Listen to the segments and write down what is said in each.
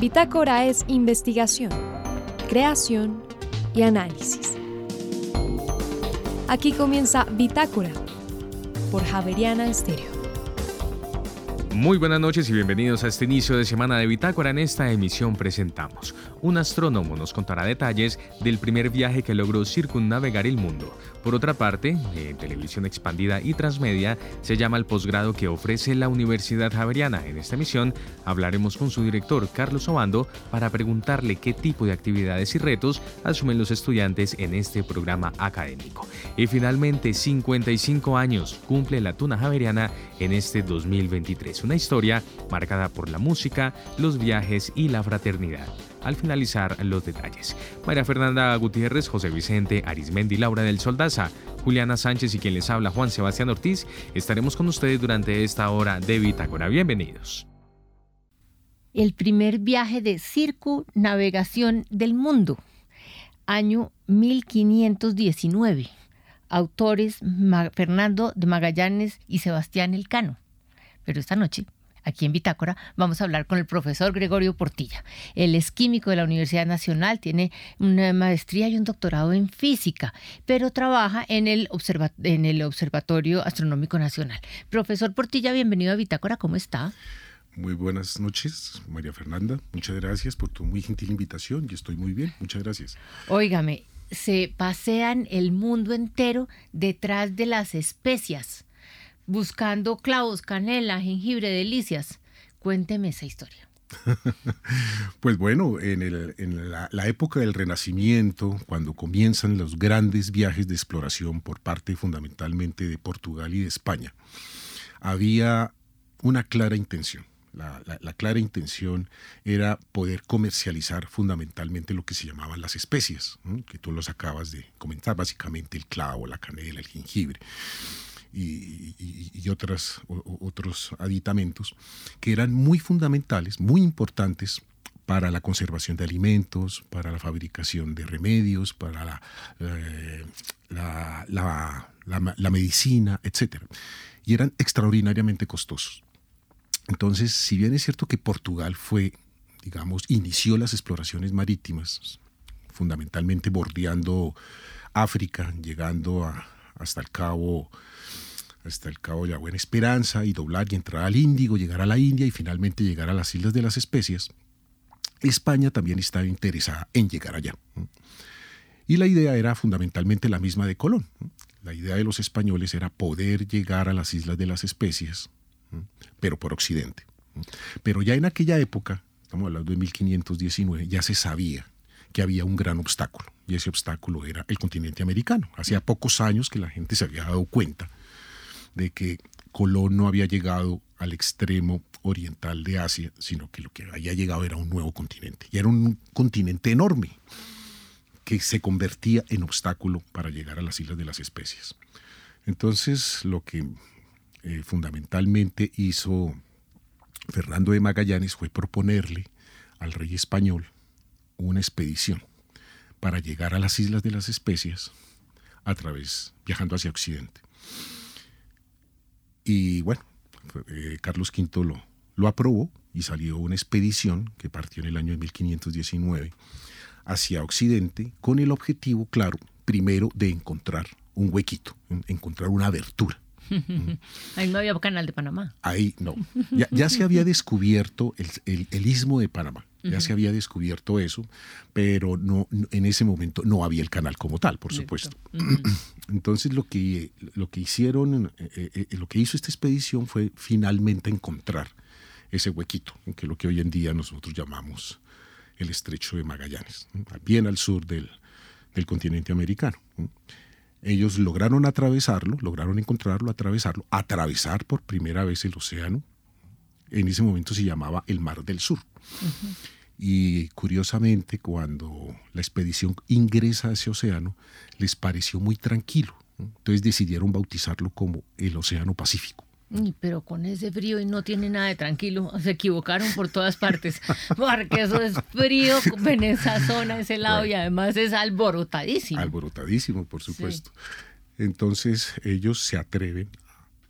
Bitácora es investigación, creación y análisis. Aquí comienza Bitácora por Javeriana Estéreo. Muy buenas noches y bienvenidos a este inicio de semana de Bitácora. En esta emisión presentamos. Un astrónomo nos contará detalles del primer viaje que logró circunnavegar el mundo. Por otra parte, en televisión expandida y transmedia se llama el posgrado que ofrece la Universidad Javeriana. En esta emisión hablaremos con su director, Carlos Obando, para preguntarle qué tipo de actividades y retos asumen los estudiantes en este programa académico. Y finalmente, 55 años cumple la Tuna Javeriana en este 2023 una historia marcada por la música, los viajes y la fraternidad. Al finalizar los detalles, María Fernanda Gutiérrez, José Vicente Arismendi, Laura del Soldaza, Juliana Sánchez y quien les habla Juan Sebastián Ortiz, estaremos con ustedes durante esta hora de Bitácora. Bienvenidos. El primer viaje de circunnavegación del mundo, año 1519. Autores Fernando de Magallanes y Sebastián Elcano. Pero esta noche, aquí en Bitácora, vamos a hablar con el profesor Gregorio Portilla. Él es químico de la Universidad Nacional, tiene una maestría y un doctorado en física, pero trabaja en el, en el Observatorio Astronómico Nacional. Profesor Portilla, bienvenido a Bitácora, ¿cómo está? Muy buenas noches, María Fernanda. Muchas gracias por tu muy gentil invitación. Yo estoy muy bien. Muchas gracias. Óigame, se pasean el mundo entero detrás de las especias buscando clavos, canela, jengibre, delicias. Cuénteme esa historia. pues bueno, en, la, la, época del Renacimiento, cuando comienzan los grandes viajes de exploración por parte fundamentalmente de Portugal y de España, había una clara intención. La, la, clara intención era poder comercializar fundamentalmente lo que se llamaban las especies, que tú los acabas de comentar, básicamente el clavo, la canela, el jengibre y, otras, otros aditamentos que eran muy fundamentales, muy importantes para la conservación de alimentos, para la fabricación de remedios, para la, eh, la, medicina, etc. Y eran extraordinariamente costosos. Entonces, si bien es cierto que Portugal fue, digamos, inició las exploraciones marítimas, fundamentalmente bordeando África, llegando hasta el Cabo hasta el Cabo de la Buena Esperanza y doblar y entrar al Índigo, llegar a la India y finalmente llegar a las Islas de las Especias, España también estaba interesada en llegar allá. Y la idea era fundamentalmente la misma de Colón. La idea de los españoles era poder llegar a las Islas de las Especias, pero por Occidente. Pero ya en aquella época, estamos hablando de 1519, ya se sabía que había un gran obstáculo, y ese obstáculo era el continente americano. Hacía pocos años que la gente se había dado cuenta de que Colón no había llegado al extremo oriental de Asia, sino que lo que había llegado era un nuevo continente. Y era un continente enorme que se convertía en obstáculo para llegar a las Islas de las Especies. Entonces, lo que eh, fundamentalmente hizo Fernando de Magallanes fue proponerle al rey español una expedición para llegar a las Islas de las Especias a través, viajando hacia Occidente. Y bueno, eh, Carlos V lo, lo aprobó y salió una expedición que partió en el año de 1519 hacia Occidente con el objetivo, claro, primero de encontrar un huequito, encontrar una abertura. Ahí no había canal de Panamá. Ahí no. Ya, se había descubierto el, el, istmo de Panamá. Ya se había descubierto eso, pero no, en ese momento no había el canal como tal, por supuesto. Entonces lo que, lo que hicieron, eh, eh, lo que hizo esta expedición fue finalmente encontrar ese huequito, que es lo que hoy en día nosotros llamamos el estrecho de Magallanes, bien al sur del, del continente americano. Ellos lograron atravesarlo, lograron encontrarlo, atravesarlo, atravesar por primera vez el océano. En ese momento se llamaba el Mar del Sur. Y curiosamente, cuando la expedición ingresa a ese océano, les pareció muy tranquilo. Entonces decidieron bautizarlo como el Océano Pacífico. Pero con ese frío y no tiene nada de tranquilo, se equivocaron por todas partes, porque eso es frío en esa zona, ese lado, y además es alborotadísimo. Alborotadísimo, por supuesto. Entonces ellos se atreven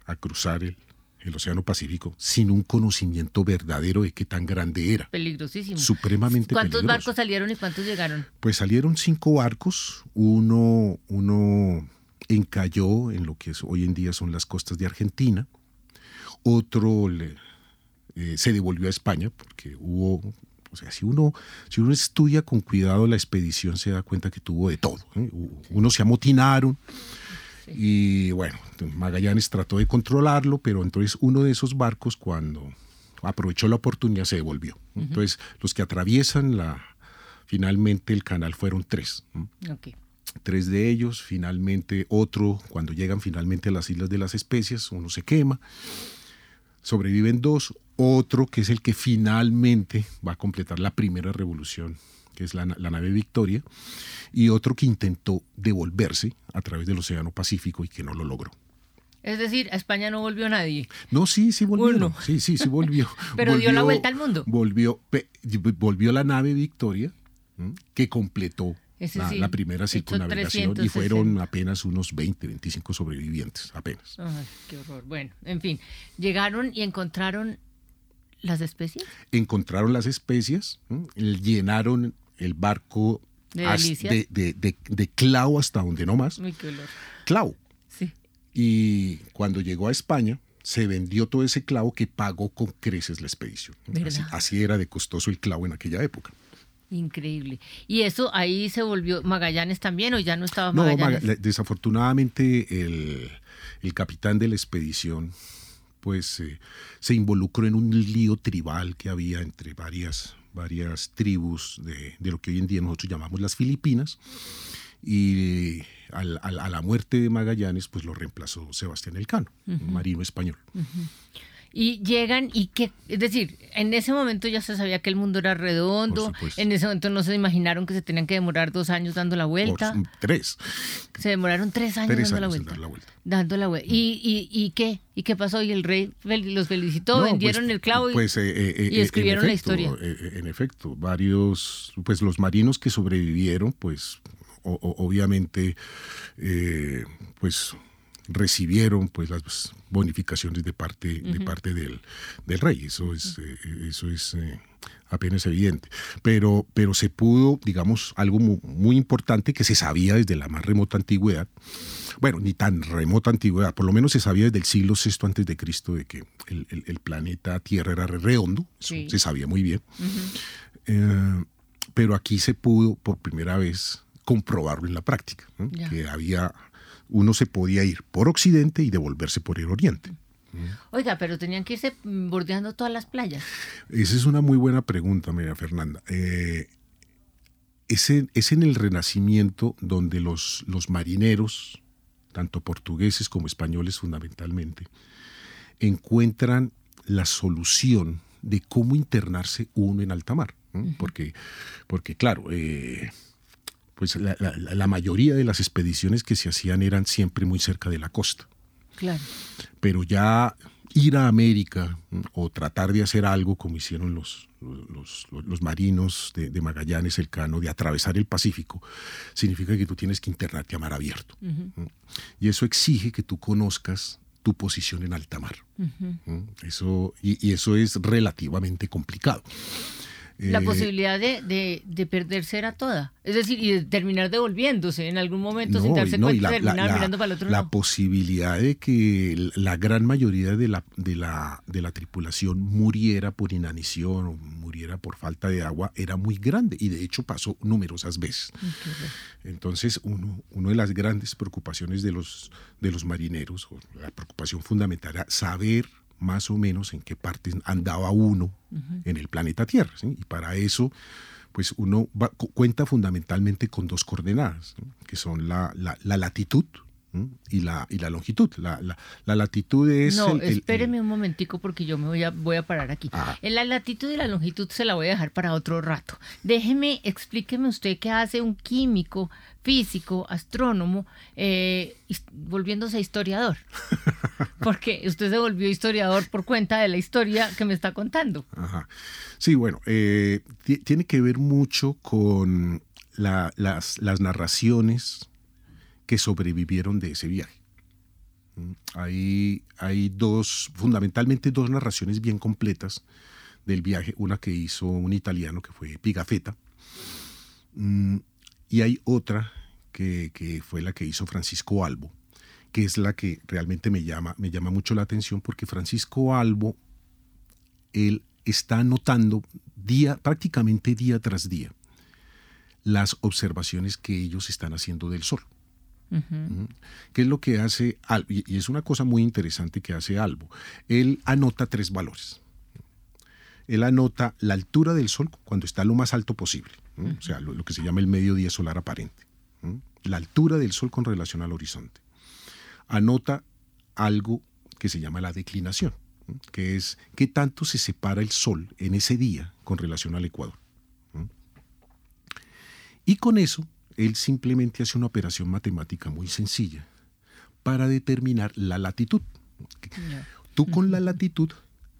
a cruzar el, el Océano Pacífico sin un conocimiento verdadero de qué tan grande era. Peligrosísimo. Supremamente ¿Cuántos peligroso. barcos salieron y cuántos llegaron? Pues salieron cinco barcos, uno, uno encalló en lo que es- hoy en día son las costas de Argentina, otro le- eh, se devolvió a España porque hubo, o sea, si uno, si uno estudia con cuidado la expedición se da cuenta que tuvo de todo. ¿eh? Unos se amotinaron y bueno, Magallanes trató de controlarlo, pero entonces uno de esos barcos cuando aprovechó la oportunidad se devolvió. Entonces los que atraviesan la, finalmente el canal fueron tres. ¿no? Ok. tres de ellos, finalmente otro, cuando llegan finalmente a las Islas de las Especias, uno se quema, sobreviven dos, otro que es el que finalmente va a completar la primera revolución, que es la, na- la nave Victoria, y otro que intentó devolverse a través del Océano Pacífico y que no lo logró. Es decir, a España no volvió nadie. No, sí, sí volvió. Uno. Sí, sí, sí volvió. Pero dio la vuelta al mundo. Volvió, volvió la nave Victoria, que completó Ese la, sí, la primera circunnavegación y 360. fueron apenas unos 20, 25 sobrevivientes, apenas. Ay, qué horror. Bueno, en fin, llegaron y encontraron las especies. Encontraron las especias, ¿m? llenaron el barco De clavo hasta donde no más, Uy, qué olor. clavo. Sí. Y cuando llegó a España, se vendió todo ese clavo que pagó con creces la expedición. Así era de costoso el clavo en aquella época. Increíble. Y eso ahí se volvió Magallanes también o ya no estaba No, Magallanes. Maga- la- desafortunadamente el, el capitán de la expedición pues eh, se involucró en un lío tribal que había entre varias, varias tribus de, de lo que hoy en día nosotros llamamos las Filipinas y al- al- a la muerte de Magallanes pues lo reemplazó Sebastián Elcano, un marino español. Y llegan y que, es decir, en ese momento ya se sabía que el mundo era redondo, en ese momento no se imaginaron que se tenían que demorar dos años dando la vuelta, Por- tres, se demoraron tres años tres dando la años vuelta. dar la vuelta. Dando la vuelta. ¿Y, y, ¿Y qué? ¿Y qué pasó? Y el rey los felicitó, No, vendieron pues, el clavo y, pues, eh, eh, eh, y escribieron la historia. en efecto, varios, pues los marinos que sobrevivieron, pues o- obviamente, eh, pues recibieron pues las bonificaciones de parte de parte del, del rey. Eso es eh, eso es eh, apenas evidente. Pero pero se pudo digamos algo mu- muy, importante que se sabía desde la más remota antigüedad. Bueno ni tan remota antigüedad por lo menos se sabía desde el siglo VI antes de Cristo de que el, el- el planeta Tierra era redondo. Eso Sí. se sabía muy bien. Eh, pero aquí se pudo por primera vez comprobarlo en la práctica, que había, uno se podía ir por occidente y devolverse por el oriente. Oiga, pero tenían que irse bordeando todas las playas. Esa es una muy buena pregunta, María Fernanda. Eh, es, en, es en el Renacimiento donde los, los marineros, tanto portugueses como españoles fundamentalmente, encuentran la solución de cómo internarse uno en alta mar. porque, porque, claro, eh, pues la, la- la mayoría de las expediciones que se hacían eran siempre muy cerca de la costa Claro. pero ya ir a América o tratar de hacer algo como hicieron los, los, los- los marinos de, de Magallanes, Elcano, de atravesar el Pacífico, significa que tú tienes que internarte a mar abierto. Y eso exige que tú conozcas tu posición en alta mar. Eso, y, y eso es relativamente complicado. La Eh, posibilidad de, de, de perderse era toda. Es decir, y de terminar devolviéndose en algún momento No, sin darse no, cuenta, la- terminar la- mirando para el otro la lado. posibilidad de que la gran mayoría de la, de la, de la tripulación muriera por inanición o muriera por falta de agua era muy grande y de hecho pasó numerosas veces. Entonces, uno, una de las grandes preocupaciones de los, de los marineros, o la preocupación fundamental era saber más o menos en qué partes andaba uno en el planeta Tierra. ¿sí? Y para eso, pues uno va- cu- cuenta fundamentalmente con dos coordenadas, que son la, la- la latitud. Y la, y la longitud. La, la- la latitud es... No, el- el- espéreme un momentico porque yo me voy a, voy a parar aquí. Ah. En la latitud y la longitud se la voy a dejar para otro rato. Déjeme, explíqueme usted qué hace un químico, físico, astrónomo, eh, volviéndose historiador. Porque usted se volvió historiador por cuenta de la historia que me está contando. Ajá. Sí, bueno, eh, ti- tiene que ver mucho con la- las, las narraciones que sobrevivieron de ese viaje. Hay, hay dos, fundamentalmente dos narraciones bien completas del viaje, una que hizo un italiano que fue Pigafetta, mm, y hay otra que, que, fue la que hizo Francisco Albo, que es la que realmente me llama, me llama mucho la atención porque Francisco Albo, él está anotando día, prácticamente día tras día, las observaciones que ellos están haciendo del Sol. ¿Qué es lo que hace Albo? Y es una cosa muy interesante que hace Albo. Él anota tres valores. Él anota la altura del Sol cuando está lo más alto posible, o sea, lo, que se llama el mediodía solar aparente. La altura del Sol con relación al horizonte. Anota algo que se llama la declinación, que es qué tanto se separa el Sol en ese día con relación al Ecuador. Y con eso, él simplemente hace una operación matemática muy sencilla para determinar la latitud. Tú con la latitud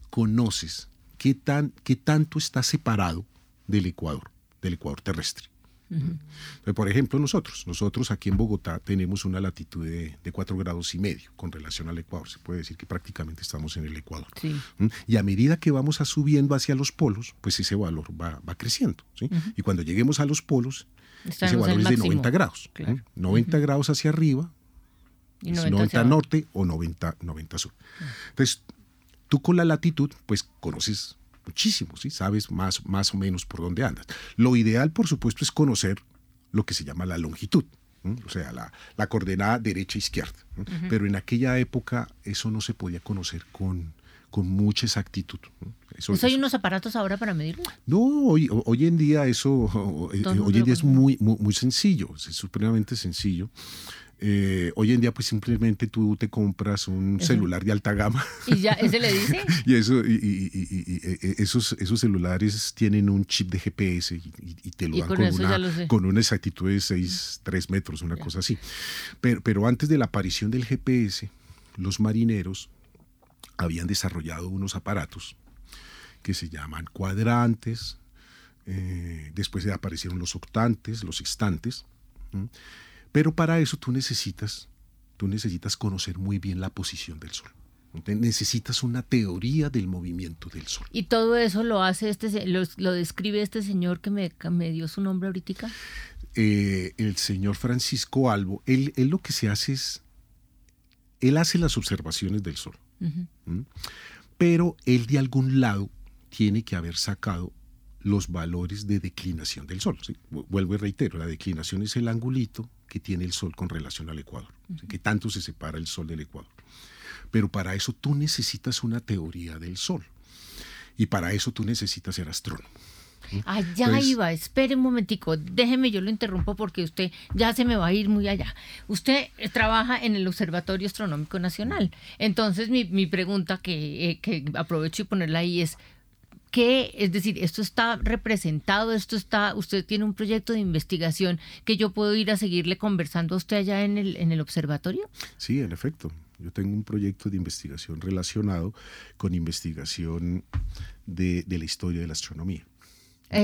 conoces qué, tan, qué tanto está separado del Ecuador, del Ecuador terrestre. Por ejemplo, nosotros, nosotros aquí en Bogotá tenemos una latitud de, de 4 grados y medio con relación al Ecuador. Se puede decir que prácticamente estamos en el Ecuador. Y a medida que vamos a subiendo hacia los polos, pues ese valor va, va creciendo. Y cuando lleguemos a los polos, ese valor es de 90 grados. 90 grados hacia arriba, 90, norte o 90, 90 sur. Entonces, tú con la latitud, pues conoces muchísimo, ¿sí? sabes más, más o menos por dónde andas. Lo ideal, por supuesto, es conocer lo que se llama la longitud, o sea, la, la coordenada derecha-izquierda. Pero en aquella época eso no se podía conocer con, con mucha exactitud. Eso, hay unos aparatos ahora para medirlo? No, hoy, hoy en día eso hoy en día es muy, muy, muy, sencillo, es supremamente sencillo. Eh, hoy en día pues simplemente tú te compras un celular de alta gama. ¿Y ya ese le dice? y eso, y, e, esos, esos celulares tienen un chip de GPS y, te lo dan con, una, con una exactitud de 6, 3 metros, una cosa así. Pero, pero antes de la aparición del GPS, los marineros habían desarrollado unos aparatos que se llaman cuadrantes, eh, después aparecieron los octantes, los sextantes, pero para eso tú necesitas, tú necesitas conocer muy bien la posición del Sol. necesitas una teoría del movimiento del Sol. ¿Y todo eso lo hace este, lo, lo describe este señor que me, me dio su nombre ahorita? Eh, el señor Francisco Albo, él, él, lo que se hace es, él hace las observaciones del Sol, pero él de algún lado tiene que haber sacado los valores de declinación del Sol. Vuelvo y reitero, la declinación es el angulito que tiene el Sol con relación al Ecuador, que tanto se separa el Sol del Ecuador. Pero para eso tú necesitas una teoría del Sol. Y para eso tú necesitas ser astrónomo. Allá iba, espere un momentico, déjeme, yo lo interrumpo porque usted ya se me va a ir muy allá. Usted trabaja en el Observatorio Astronómico Nacional. Entonces mi, mi pregunta que, eh, que aprovecho y ponerla ahí es, ¿Qué? Es decir, esto está representado, esto está, usted tiene un proyecto de investigación que yo puedo ir a seguirle conversando a usted allá en el, en el observatorio. Sí, en efecto. Yo tengo un proyecto de investigación relacionado con investigación de, la historia de la astronomía.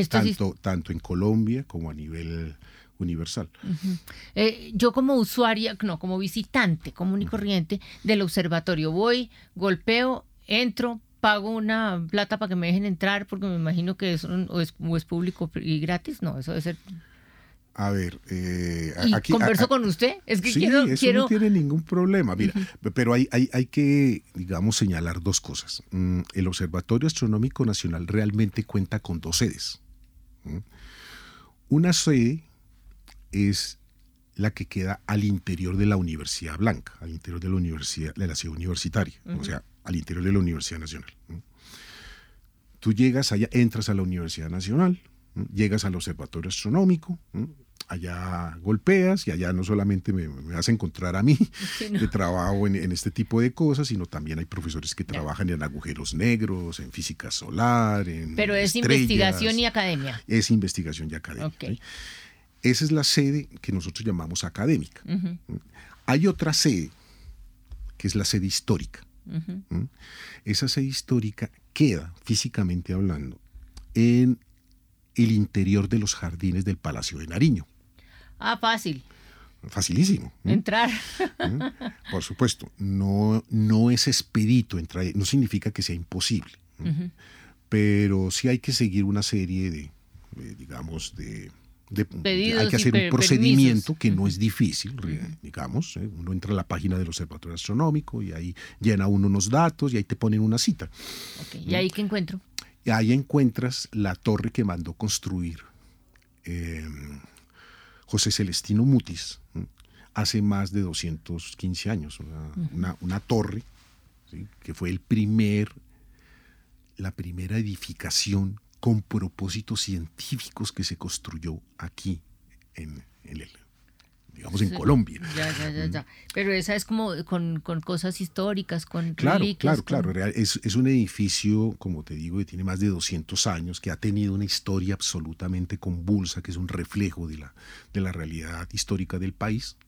tanto, tanto en Colombia como a nivel universal. Eh, yo como usuaria, no, como visitante común y corriente del observatorio, voy, golpeo, entro, pago una plata para que me dejen entrar porque me imagino que es, o es, público y gratis, no, eso debe ser... A ver, eh, aquí converso con usted. Es que sí, quiero, eso no tiene ningún problema. Mira, pero hay, hay, hay, que, digamos, señalar dos cosas. Mm, el Observatorio Astronómico Nacional realmente cuenta con dos sedes. Una sede es la que queda al interior de la Universidad Blanca, al interior de la universidad, de la ciudad universitaria. O sea, al interior de la Universidad Nacional. Tú llegas allá, entras a la Universidad Nacional, llegas al Observatorio Astronómico, allá golpeas y allá no solamente me, vas a encontrar a mí, que trabajo en, este tipo de cosas, sino también hay profesores que trabajan en agujeros negros, en física solar, en... Pero es investigación y academia. Es investigación y academia. Esa es la sede que nosotros llamamos académica. Hay otra sede, que es la sede histórica. ¿Mm? Esa sede histórica queda, físicamente hablando, en el interior de los jardines del Palacio de Nariño. Ah, fácil. facilísimo. Entrar. Por supuesto, no, no es expedito entrar, no significa que sea imposible, pero sí hay que seguir una serie de, digamos, de, hay que hacer un procedimiento que no es difícil, digamos. ¿eh? Uno entra a la página del Observatorio Astronómico y ahí llena uno unos datos y ahí te ponen una cita. ¿Y ahí qué encuentro? Y ahí encuentras la torre que mandó construir eh, José Celestino Mutis hace más de 215 años, una, torre que fue el primer, la primera edificación con propósitos científicos que se construyó aquí en, en el, digamos, en Colombia. Ya, ya, ya, ya. Pero esa es como con, cosas históricas, con Claro, claro, claro. Es, es, un edificio, como te digo, que tiene más de 200 años, que ha tenido una historia absolutamente convulsa, que es un reflejo de la, de la realidad histórica del país.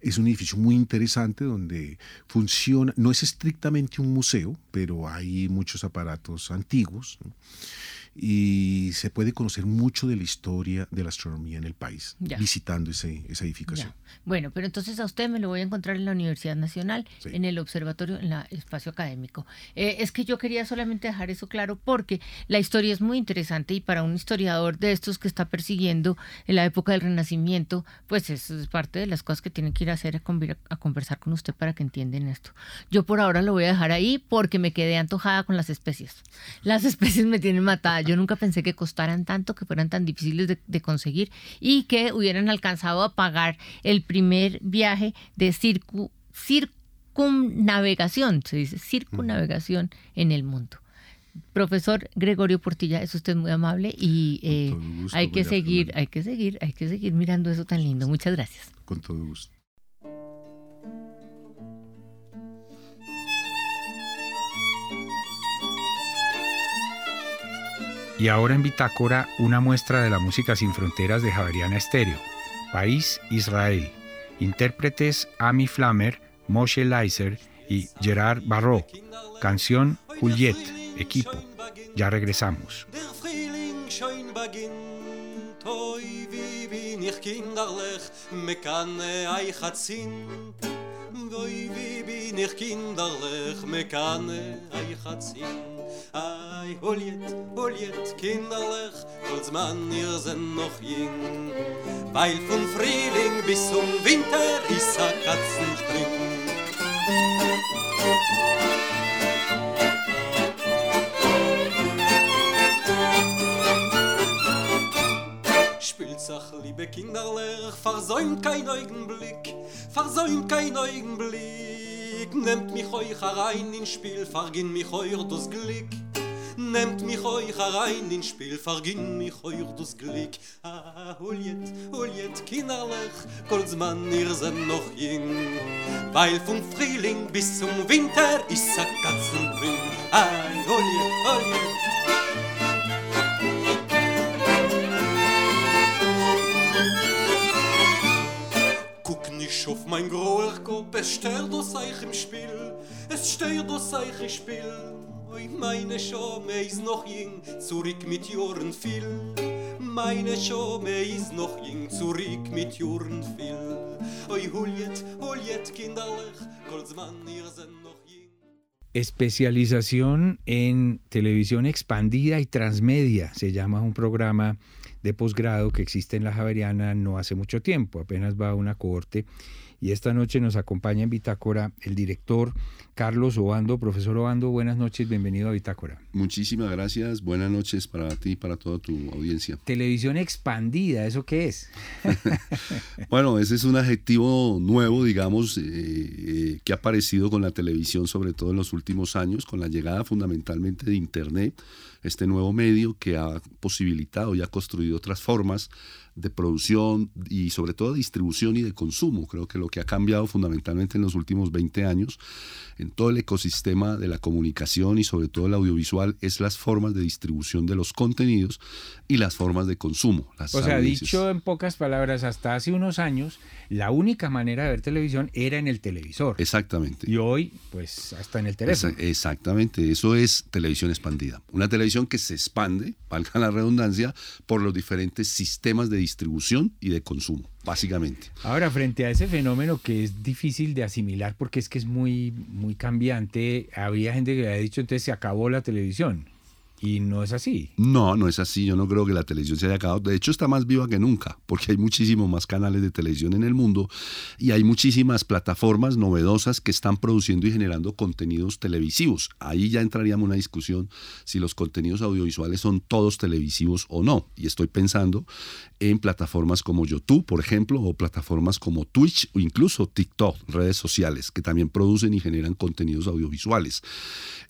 Es un edificio muy interesante donde funciona, no es estrictamente un museo, pero hay muchos aparatos antiguos y se puede conocer mucho de la historia de la astronomía en el país visitando ese, esa edificación. Bueno, pero entonces a usted me lo voy a encontrar en la Universidad Nacional, en el observatorio, en el espacio académico. Eh, es que yo quería solamente dejar eso claro porque la historia es muy interesante y para un historiador de estos que está persiguiendo en la época del Renacimiento, pues es parte de las cosas que tienen que ir a hacer a, a conversar con usted para que entiendan esto. Yo por ahora lo voy a dejar ahí porque me quedé antojada con las especies. Las especies me tienen matada yo nunca pensé que costaran tanto, que fueran tan difíciles de, conseguir y que hubieran alcanzado a pagar el primer viaje de circunnavegación, se dice, circunnavegación en el mundo. Profesor Gregorio Portilla, es usted muy amable y eh, hay que seguir, hay que seguir, hay que seguir mirando eso tan lindo. Muchas gracias. Con todo gusto. Y ahora en Bitácora, una muestra de la música sin fronteras de Javeriana Estéreo. País Israel. Intérpretes Ami Flammer, Moshe Leiser y Gerard Barrault. Canción Juliet. Equipo. Ya regresamos. ay holjet holjet kinderlich als man ihr sind noch jing. weil von frühling bis zum winter ist er a katzenstring Spielzach, liebe Kinderlech, versäumt kein Augenblick, versäumt kein Augenblick. Nehmt mich euch herein ins Spiel, verginn mich euch das Glück. Nehmt mich euch herein ins Spiel, verginn mich euch das Glück. Ah, holiet, holiet, Kinderlich, Goldsmann, ihr seid noch jung. Weil vom Frühling bis zum Winter ist a Katzenbring. Ah, holiet, holiet, auf mein groher Kopf, es stört aus euch im Spiel, es stört aus euch im Spiel. Oi, meine Schome ist noch jung, zurück mit Jahren viel. Meine Schome ist noch jung, zurück mit Jahren viel. Oi, Juliet, Juliet, kinderlich, Goldsmann, ihr jung. Especialización en televisión expandida y transmedia. Se llama un programa de posgrado que existe en la Javeriana no hace mucho tiempo, apenas va a una cohorte y esta noche nos acompaña en Bitácora el director Carlos Obando. Profesor Obando, buenas noches, bienvenido a Bitácora. Muchísimas gracias, buenas noches para ti y para toda tu audiencia. Televisión expandida, ¿eso qué es? bueno, ese es un adjetivo nuevo, digamos, eh, eh, que ha aparecido con la televisión, sobre todo en los últimos años, con la llegada fundamentalmente de Internet, este nuevo medio que ha posibilitado y ha construido otras formas de producción y sobre todo de distribución y de consumo. Creo que lo que ha cambiado fundamentalmente en los últimos 20 años en todo el ecosistema de la comunicación y sobre todo el audiovisual es las formas de distribución de los contenidos y las formas de consumo. o sea, dicho en pocas palabras, hasta hace unos años la única manera de ver televisión era en el televisor. Exactamente. Y hoy, pues, hasta en el teléfono. exactamente, eso es televisión expandida. Una televisión que se expande, valga la redundancia, por los diferentes sistemas de distribución y de consumo. básicamente. Ahora, frente a ese fenómeno que es difícil de asimilar porque es que es muy, muy cambiante, habría gente que le ha dicho entonces se acabó la televisión. Y no es así. No, no es así. Yo no creo que la televisión se haya acabado. De hecho, está más viva que nunca, porque hay muchísimos más canales de televisión en el mundo y hay muchísimas plataformas novedosas que están produciendo y generando contenidos televisivos. Ahí ya entraríamos en una discusión si los contenidos audiovisuales son todos televisivos o no. Y estoy pensando en plataformas como YouTube, por ejemplo, o plataformas como Twitch o incluso TikTok, redes sociales, que también producen y generan contenidos audiovisuales.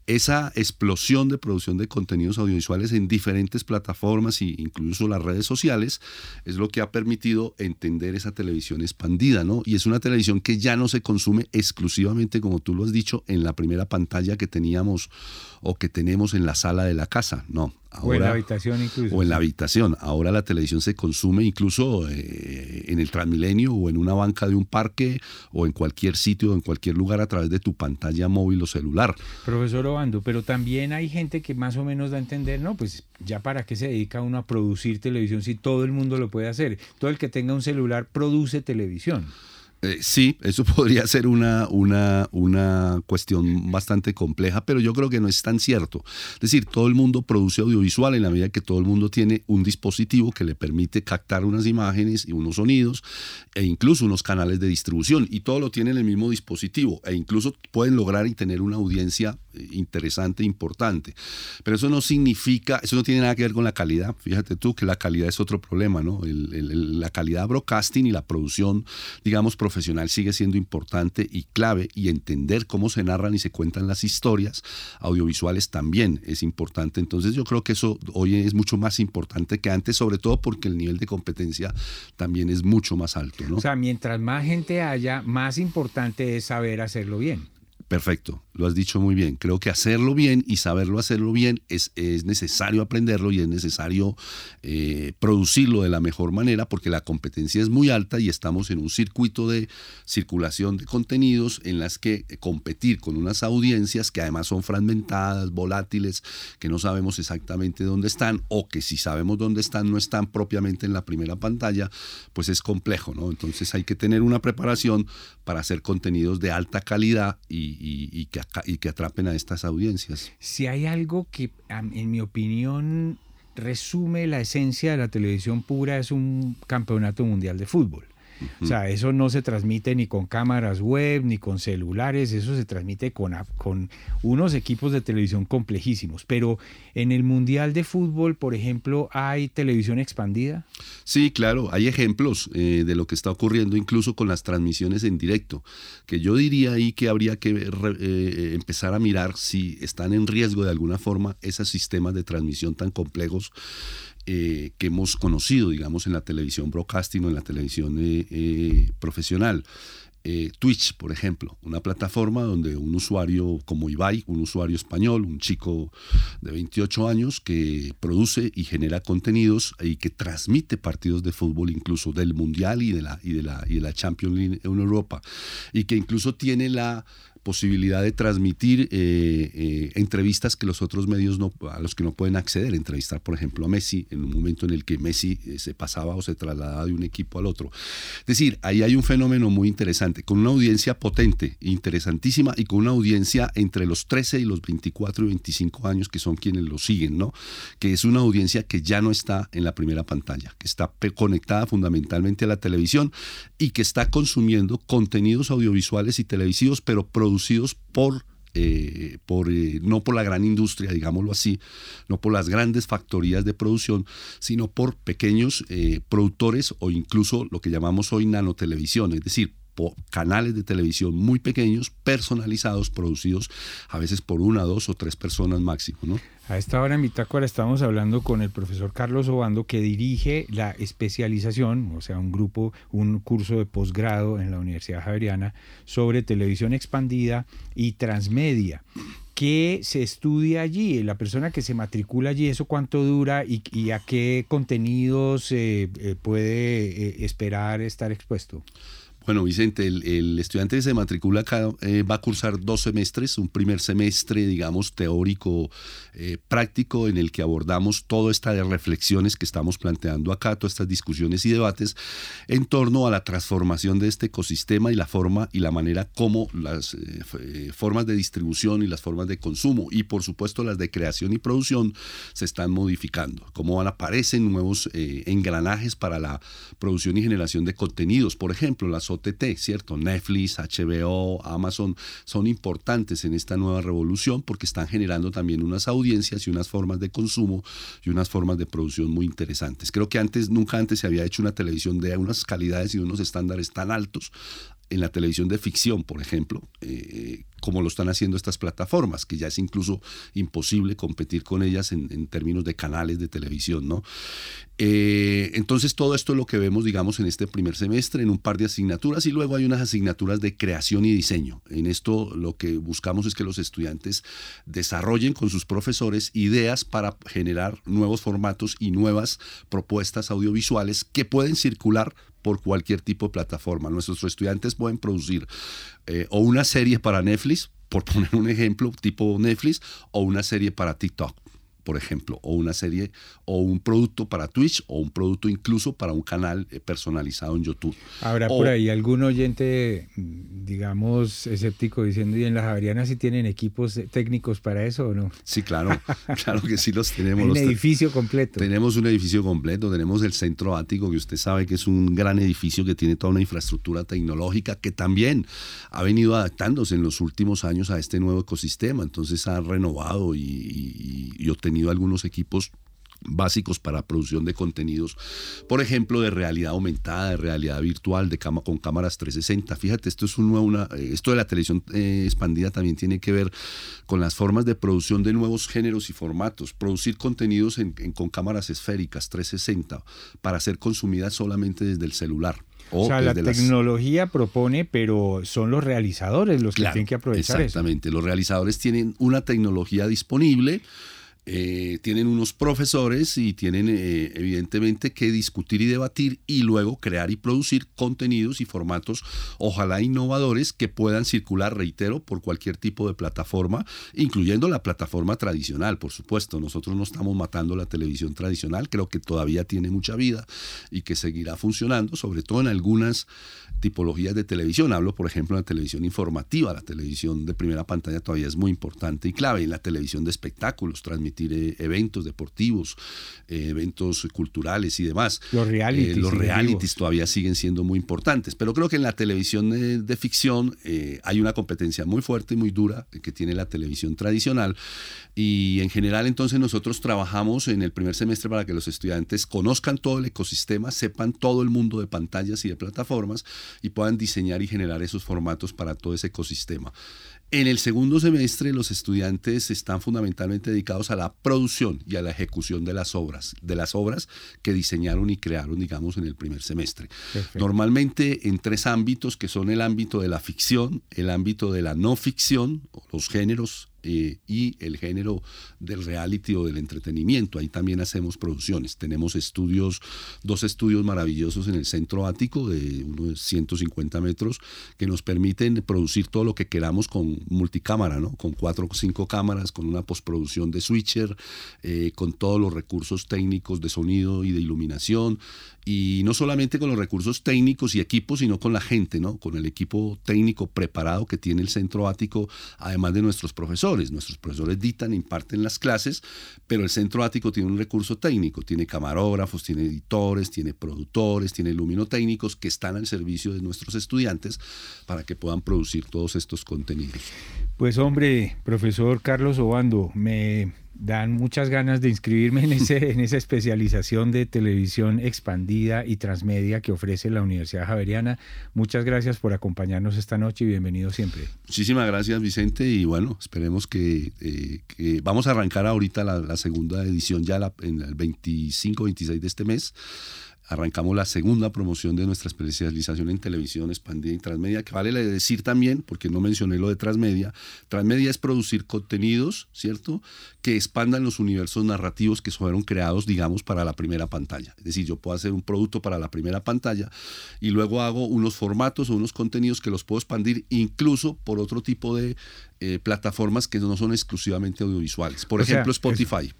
Esa explosión de producción de contenidos audiovisuales en diferentes plataformas e incluso las redes sociales es lo que ha permitido entender esa televisión expandida, ¿no? Y es una televisión que ya no se consume exclusivamente, como tú lo has dicho, en la primera pantalla que teníamos o que tenemos en la sala de la casa, no. Ahora, o en la habitación incluso. O en la habitación. Ahora la televisión se consume incluso eh, en el Transmilenio o en una banca de un parque o en cualquier sitio o en cualquier lugar a través de tu pantalla móvil o celular. Profesor Obando, pero también hay gente que más o menos da a entender, no, pues ya para qué se dedica uno a producir televisión si todo el mundo lo puede hacer. Todo el que tenga un celular produce televisión. Eh, sí, eso podría ser una, una, una cuestión bastante compleja, pero yo creo que no es tan cierto. Es decir, todo el mundo produce audiovisual en la medida que todo el mundo tiene un dispositivo que le permite captar unas imágenes y unos sonidos e incluso unos canales de distribución y todo lo tiene en el mismo dispositivo e incluso pueden lograr y tener una audiencia eh, interesante, importante. Pero eso no significa, eso no tiene nada que ver con la calidad. Fíjate tú que la calidad es otro problema, ¿no? la calidad broadcasting y la producción, digamos, profesional sigue siendo importante y clave y entender cómo se narran y se cuentan las historias audiovisuales también es importante. Entonces yo creo que eso hoy es mucho más importante que antes, sobre todo porque el nivel de competencia también es mucho más alto. ¿no? O sea, mientras más gente haya, más importante es saber hacerlo bien. Perfecto, lo has dicho muy bien. Creo que hacerlo bien y saberlo hacerlo bien es, es necesario aprenderlo y es necesario eh, producirlo de la mejor manera porque la competencia es muy alta y estamos en un circuito de circulación de contenidos en las que competir con unas audiencias que además son fragmentadas, volátiles, que no sabemos exactamente dónde están o que si sabemos dónde están no están propiamente en la primera pantalla, pues es complejo, ¿no? Entonces hay que tener una preparación para hacer contenidos de alta calidad y, y, que, y que atrapen a estas audiencias. Si hay algo que, en mi opinión, resume la esencia de la televisión pura, es un campeonato mundial de fútbol. O sea, eso no se transmite ni con cámaras web, ni con celulares, eso se transmite con, con unos equipos de televisión complejísimos. Pero en el Mundial de Fútbol, por ejemplo, ¿hay televisión expandida? Sí, claro, hay ejemplos eh, de lo que está ocurriendo incluso con las transmisiones en directo, que yo diría ahí que habría que eh, empezar a mirar si están en riesgo de alguna forma esos sistemas de transmisión tan complejos eh, que hemos conocido, digamos, en la televisión broadcasting o en la televisión eh, eh, profesional. Twitch, por ejemplo, una plataforma donde un usuario como Ibai, un usuario español, un chico de 28 años que produce y genera contenidos y que transmite partidos de fútbol incluso del Mundial y de la, y de la, y de la Champions League en Europa y que incluso tiene la posibilidad de transmitir eh, eh, entrevistas que los otros medios a los que no pueden acceder, entrevistar por ejemplo a Messi en un momento en el que Messi eh, se pasaba o se trasladaba de un equipo al otro. Es decir, ahí hay un fenómeno muy interesante, con una audiencia potente, interesantísima y con una audiencia entre los 13 y los 24 y 25 años que son quienes lo siguen, ¿no? Que es una audiencia que ya no está en la primera pantalla, que está conectada fundamentalmente a la televisión y que está consumiendo contenidos audiovisuales y televisivos, pero producidos por eh, por, eh, no por la gran industria, digámoslo así, no por las grandes factorías de producción, sino por pequeños eh, productores o incluso lo que llamamos hoy nanotelevisión, es decir, canales de televisión muy pequeños, personalizados, producidos a veces por una, dos o tres personas máximo. ¿no? A esta hora en Bitácora estamos hablando con el profesor Carlos Obando que dirige la especialización, o sea, un grupo, un curso de posgrado en la Universidad Javeriana sobre televisión expandida y transmedia. ¿Qué se estudia allí? La persona que se matricula allí, ¿eso cuánto dura y, a qué contenidos eh, eh, puede eh, esperar estar expuesto? Bueno, Vicente, el, estudiante que se matricula acá eh, va a cursar dos semestres, un primer semestre, digamos, teórico, eh, práctico, en el que abordamos toda esta de reflexiones que estamos planteando acá, todas estas discusiones y debates en torno a la transformación de este ecosistema y la forma y la manera como las eh, formas de distribución y las formas de consumo y por supuesto las de creación y producción se están modificando, cómo aparecen nuevos engranajes para la producción y generación de contenidos, por ejemplo, las OTT, ¿cierto? Netflix, HBO, Amazon son importantes en esta nueva revolución porque están generando también unas audiencias y unas formas de consumo y unas formas de producción muy interesantes. Creo que antes, nunca antes se había hecho una televisión de unas calidades y unos estándares tan altos en la televisión de ficción, por ejemplo, eh, como lo están haciendo estas plataformas, que ya es incluso imposible competir con ellas en, términos de canales de televisión, ¿no? Eh, entonces todo esto es lo que vemos, digamos, en este primer semestre, en un par de asignaturas y luego hay unas asignaturas de creación y diseño. En esto lo que buscamos es que los estudiantes desarrollen con sus profesores ideas para generar nuevos formatos y nuevas propuestas audiovisuales que pueden circular por cualquier tipo de plataforma. Nuestros estudiantes pueden producir eh, o una serie para Netflix, por poner un ejemplo, tipo Netflix, o una serie para TikTok por ejemplo, o una serie o un producto para Twitch o un producto incluso para un canal eh, personalizado en YouTube. Habrá por ahí algún oyente, digamos, escéptico diciendo, ¿y en las Javerianas si tienen equipos técnicos para eso o no? Sí, claro, claro que sí los tenemos. un edificio completo. Tenemos un edificio completo, tenemos el Centro Ático, que usted sabe que es un gran edificio que tiene toda una infraestructura tecnológica que también ha venido adaptándose en los últimos años a este nuevo ecosistema, entonces ha renovado y, y, y tenido algunos equipos básicos para producción de contenidos, por ejemplo, de realidad aumentada, de realidad virtual, de cama con cámaras 360. Fíjate, esto es un una, eh, esto de la televisión eh, expandida también tiene que ver con las formas de producción de nuevos géneros y formatos, producir contenidos con cámaras esféricas 360 para ser consumidas solamente desde el celular. O, sea, la tecnología propone, pero son los realizadores los que tienen que aprovechar exactamente. Los realizadores tienen una tecnología disponible eh, tienen unos profesores y tienen eh, evidentemente que discutir y debatir y luego crear y producir contenidos y formatos, ojalá innovadores, que puedan circular, reitero, por cualquier tipo de plataforma, incluyendo la plataforma tradicional, por supuesto. Nosotros no estamos matando la televisión tradicional, creo que todavía tiene mucha vida y que seguirá funcionando, sobre todo en algunas tipologías de televisión. Hablo, por ejemplo, de la televisión informativa, la televisión de primera pantalla todavía es muy importante y clave, en la televisión de espectáculos, transmitir eh, eventos deportivos, eh, eventos culturales y demás. Los realities. Eh, los realities todavía siguen siendo muy importantes, pero creo que en la televisión de, ficción hay una competencia muy fuerte y muy dura que tiene la televisión tradicional y en general entonces nosotros trabajamos en el primer semestre para que los estudiantes conozcan todo el ecosistema, sepan todo el mundo de pantallas y de plataformas y puedan diseñar y generar esos formatos para todo ese ecosistema. En el segundo semestre los estudiantes están fundamentalmente dedicados a la producción y a la ejecución de las obras, de las obras que diseñaron y crearon, digamos, en el primer semestre. Normalmente en tres ámbitos que son el ámbito de la ficción, el ámbito de la no ficción, los géneros eh, y el género del reality o del entretenimiento. Ahí también hacemos producciones. Tenemos estudios, dos estudios maravillosos en el centro ático de unos 150 metros que nos permiten producir todo lo que queramos con multicámara, ¿no? con cuatro o cinco cámaras, con una postproducción de switcher, eh, con todos los recursos técnicos de sonido y de iluminación y no solamente con los recursos técnicos y equipos, sino con la gente, ¿no? Con el equipo técnico preparado que tiene el centro ático, además de nuestros profesores. Nuestros profesores dictan, imparten las clases, pero el centro ático tiene un recurso técnico, tiene camarógrafos, tiene editores, tiene productores, tiene luminotécnicos que están al servicio de nuestros estudiantes para que puedan producir todos estos contenidos. Pues hombre, profesor Carlos Obando, me dan muchas ganas de inscribirme en, ese, en esa especialización de televisión expandida y transmedia que ofrece la Universidad Javeriana. Muchas gracias por acompañarnos esta noche y bienvenido siempre. Muchísimas gracias Vicente y bueno, esperemos que, eh, vamos a arrancar ahorita la, segunda edición ya en el 25-26 de este mes arrancamos la segunda promoción de nuestra especialización en televisión expandida y transmedia, que vale decir también, porque no mencioné lo de transmedia, transmedia es producir contenidos, ¿cierto?, que expandan los universos narrativos que fueron creados, digamos, para la primera pantalla. Es decir, yo puedo hacer un producto para la primera pantalla y luego hago unos formatos o unos contenidos que los puedo expandir incluso por otro tipo de eh, plataformas que no son exclusivamente audiovisuales. Por ejemplo, Spotify.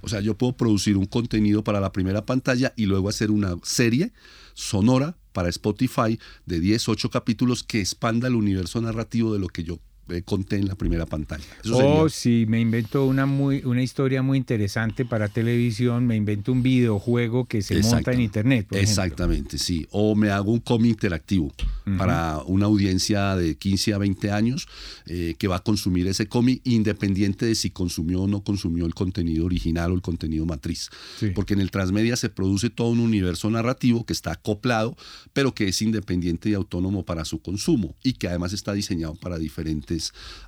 O sea, yo puedo producir un contenido para la primera pantalla y luego hacer una serie sonora para Spotify de 10, 8 capítulos que expanda el universo narrativo de lo que yo eh, conté en la primera pantalla. o oh, si me invento una, muy, una historia muy interesante para televisión, me invento un videojuego que se monta en internet. Exactamente, sí. O me hago un cómic interactivo para una audiencia de 15 a 20 años eh, que va a consumir ese cómic independiente de si consumió o no consumió el contenido original o el contenido matriz. Porque en el transmedia se produce todo un universo narrativo que está acoplado, pero que es independiente y autónomo para su consumo y que además está diseñado para diferentes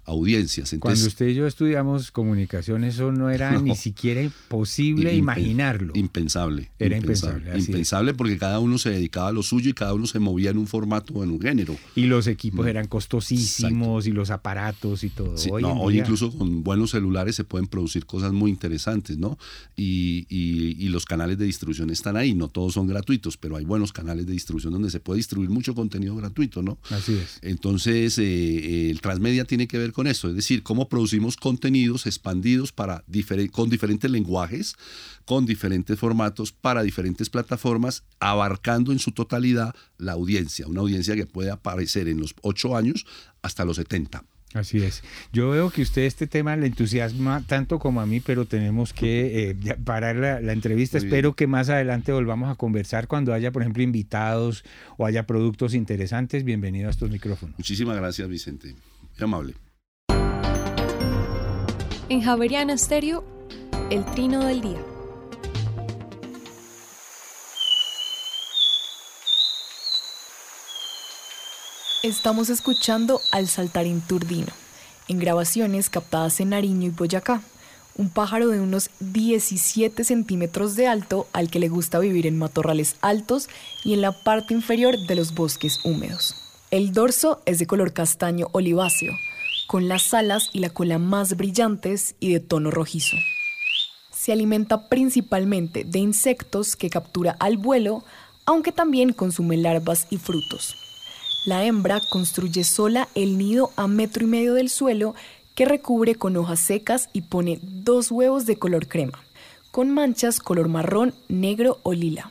audiencias. Cuando usted y yo estudiamos comunicación, eso no era ni siquiera posible imaginarlo. Impensable. Era impensable. Impensable, porque cada uno se dedicaba a lo suyo y cada uno se movía en un formato o en un género. Y los equipos mm. eran costosísimos y los aparatos y todo. hoy, incluso con buenos celulares se pueden producir cosas muy interesantes, ¿no? Y, los canales de distribución están ahí. No todos son gratuitos, pero hay buenos canales de distribución donde se puede distribuir mucho contenido gratuito, ¿no? Así es. Entonces, eh, el transmedia tiene que ver con eso, es decir, cómo producimos contenidos expandidos para con diferentes lenguajes, con diferentes formatos, para diferentes plataformas, abarcando en su totalidad la audiencia, una audiencia que puede aparecer en los 8 años hasta los 70. Así es. Yo veo que usted este tema le entusiasma tanto como a mí, pero tenemos que eh, parar la, entrevista. Espero que más adelante volvamos a conversar cuando haya, por ejemplo, invitados o haya productos interesantes. Bienvenido a estos micrófonos. Muchísimas gracias, Vicente amable. En Javeriana Stereo, el trino del día. Estamos escuchando al saltarín turdino, en grabaciones captadas en Nariño y Boyacá, un pájaro de unos 17 centímetros de alto al que le gusta vivir en matorrales altos y en la parte inferior de los bosques húmedos. El dorso es de color castaño oliváceo, con las alas y la cola más brillantes y de tono rojizo. Se alimenta principalmente de insectos que captura al vuelo, aunque también consume larvas y frutos. La hembra construye sola el nido a metro y medio del suelo que recubre con hojas secas y pone dos huevos de color crema, con manchas color marrón, negro o lila.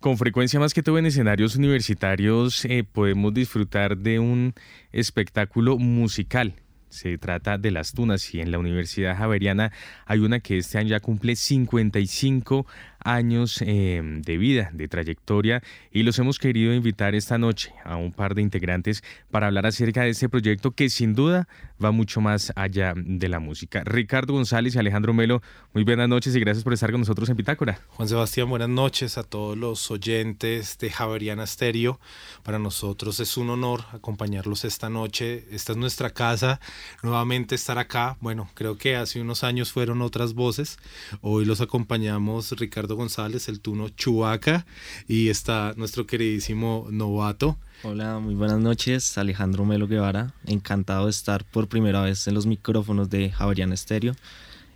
Con frecuencia más que todo en escenarios universitarios eh, podemos disfrutar de un espectáculo musical. Se trata de las tunas y en la Universidad Javeriana hay una que este año ya cumple 55 años em, de vida, de trayectoria, y los hemos querido invitar esta noche a un par de integrantes para hablar acerca de este proyecto que sin duda va mucho más allá de la música. Ricardo González y Alejandro Melo, muy buenas noches y gracias por estar con nosotros en Pitácora. Juan Sebastián, buenas noches a todos los oyentes de Javeriana Stereo. Para nosotros es un honor acompañarlos esta noche. Esta es nuestra casa, nuevamente estar acá. Bueno, creo que hace unos años fueron otras voces. Hoy los acompañamos Ricardo González, el Tuno Chubaca, y está nuestro queridísimo novato. Hola, muy buenas noches, Alejandro Melo Guevara. Encantado de estar por primera vez en los micrófonos de Javarian Estéreo.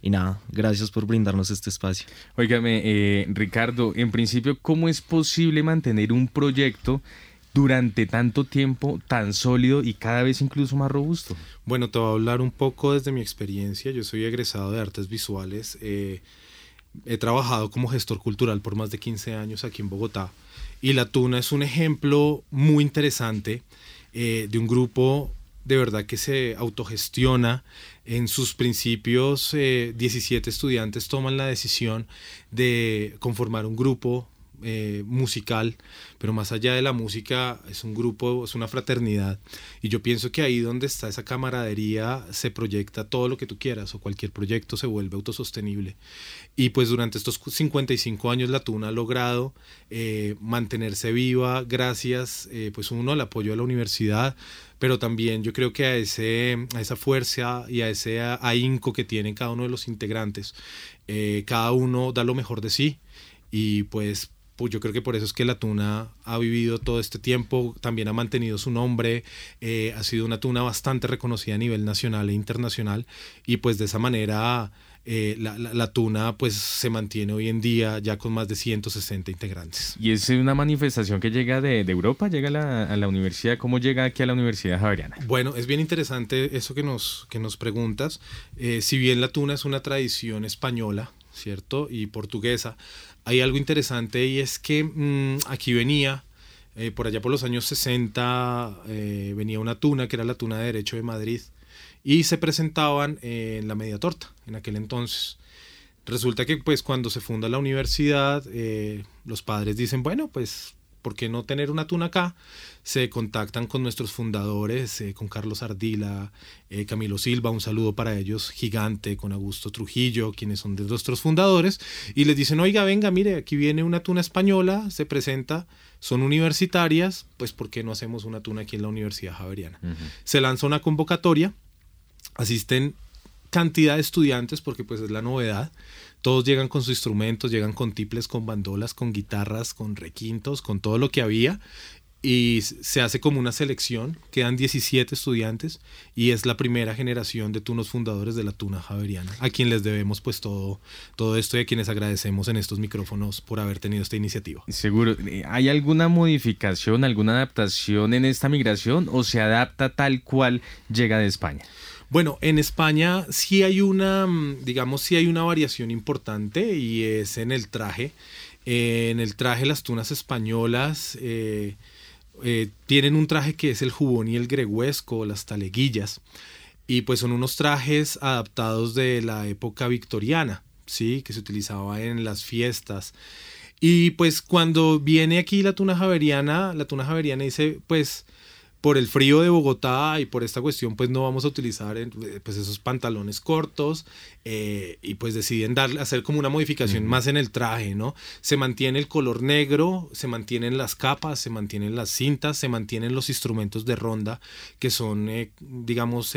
Y nada, gracias por brindarnos este espacio. Óigame, eh, Ricardo, en principio, ¿cómo es posible mantener un proyecto durante tanto tiempo tan sólido y cada vez incluso más robusto? Bueno, te voy a hablar un poco desde mi experiencia. Yo soy egresado de artes visuales. Eh, He trabajado como gestor cultural por más de 15 años aquí en Bogotá y La Tuna es un ejemplo muy interesante eh, de un grupo de verdad que se autogestiona. En sus principios, 17 estudiantes toman la decisión de conformar un grupo eh, musical, pero más allá de la música es un grupo, es una fraternidad. Y yo pienso que ahí donde está esa camaradería se proyecta todo lo que tú quieras o cualquier proyecto se vuelve autosostenible. Y pues durante estos 55 años la Tuna ha logrado eh, mantenerse viva gracias, eh, pues uno, al apoyo de la universidad, pero también yo creo que a, ese, a esa fuerza y a ese ahínco que tienen cada uno de los integrantes. cada uno da lo mejor de sí y pues yo creo que por eso es que la tuna ha vivido todo este tiempo, también ha mantenido su nombre, eh, ha sido una tuna bastante reconocida a nivel nacional e internacional y pues de esa manera eh, la, tuna pues se mantiene hoy en día ya con más de 160 integrantes. Y es una manifestación que llega de, Europa, llega a la, universidad, ¿cómo llega aquí a la Universidad Javeriana? Bueno, es bien interesante eso que nos, que nos preguntas. Eh, si bien la tuna es una tradición española, ¿cierto? Y portuguesa, hay algo interesante y es que mm, aquí venía, eh, por allá por los años 60, eh, venía una tuna, que era la tuna de Derecho de Madrid, y se presentaban en la media torta en aquel entonces. Resulta que pues cuando se funda la universidad, eh, los padres dicen, bueno, pues ¿por qué no tener una tuna acá? Se contactan con nuestros fundadores, eh, con Carlos Ardila, eh, Camilo Silva, un saludo para ellos gigante, con Augusto Trujillo, quienes son de nuestros fundadores, y les dicen, oiga, venga, mire, aquí viene una tuna española, se presenta, son universitarias, pues ¿por qué no hacemos una tuna aquí en la Universidad Javeriana? Se lanza una convocatoria, asisten cantidad de estudiantes, porque pues es la novedad, todos llegan con sus instrumentos, llegan con tiples, con bandolas, con guitarras, con requintos, con todo lo que había. Y se hace como una selección, quedan 17 estudiantes y es la primera generación de tunos fundadores de la tuna javeriana, a quien les debemos pues todo, todo esto y a quienes agradecemos en estos micrófonos por haber tenido esta iniciativa. Seguro, ¿hay alguna modificación, alguna adaptación en esta migración o se adapta tal cual llega de España? Bueno, en España sí hay una, mm, digamos, sí hay una variación importante y es en el traje. en el traje las tunas españolas eh, eh, tienen un traje que es el jubón y el greguesco, las taleguillas. Y pues son unos trajes adaptados de la época victoriana, ¿sí? Que se utilizaba en las fiestas. Y pues cuando viene aquí la tuna javeriana, la tuna javeriana dice, pues por el frío de Bogotá y por esta cuestión, pues no vamos a utilizar eh, pues esos pantalones cortos eh, y pues deciden darle, hacer como una modificación más en el traje, ¿no? Se mantiene el color negro, se mantienen las capas, se mantienen las cintas, se mantienen los instrumentos de ronda que son, eh, digamos,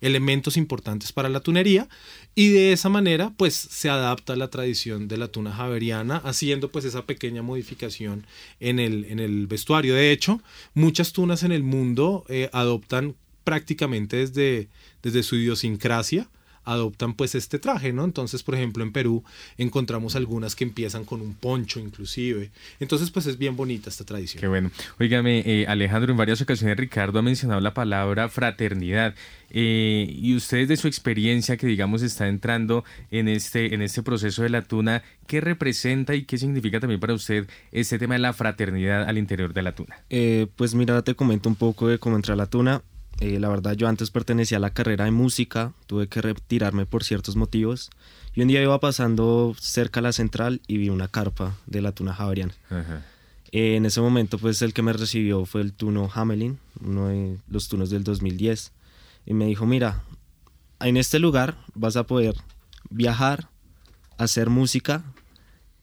elementos importantes para la tunería y de esa manera pues se adapta a la tradición de la tuna javeriana haciendo pues esa pequeña modificación en el, en el vestuario. De hecho, muchas tunas en el mundo eh, adoptan prácticamente desde, desde su idiosincrasia adoptan pues este traje, ¿no? Entonces, por ejemplo, en Perú encontramos algunas que empiezan con un poncho inclusive. Entonces, pues es bien bonita esta tradición. Qué bueno. Óigame, eh, Alejandro, en varias ocasiones Ricardo ha mencionado la palabra fraternidad. Eh, y ustedes de su experiencia que digamos está entrando en este, en este proceso de la tuna, ¿qué representa y qué significa también para usted este tema de la fraternidad al interior de la tuna? Eh, pues mira, te comento un poco de cómo entra la tuna. Eh, la verdad, yo antes pertenecía a la carrera de música, tuve que retirarme por ciertos motivos. Y un día iba pasando cerca a la central y vi una carpa de la tuna javeriana. Eh, en ese momento, pues el que me recibió fue el tuno Hamelin, uno de los tunos del 2010. Y me dijo: Mira, en este lugar vas a poder viajar, hacer música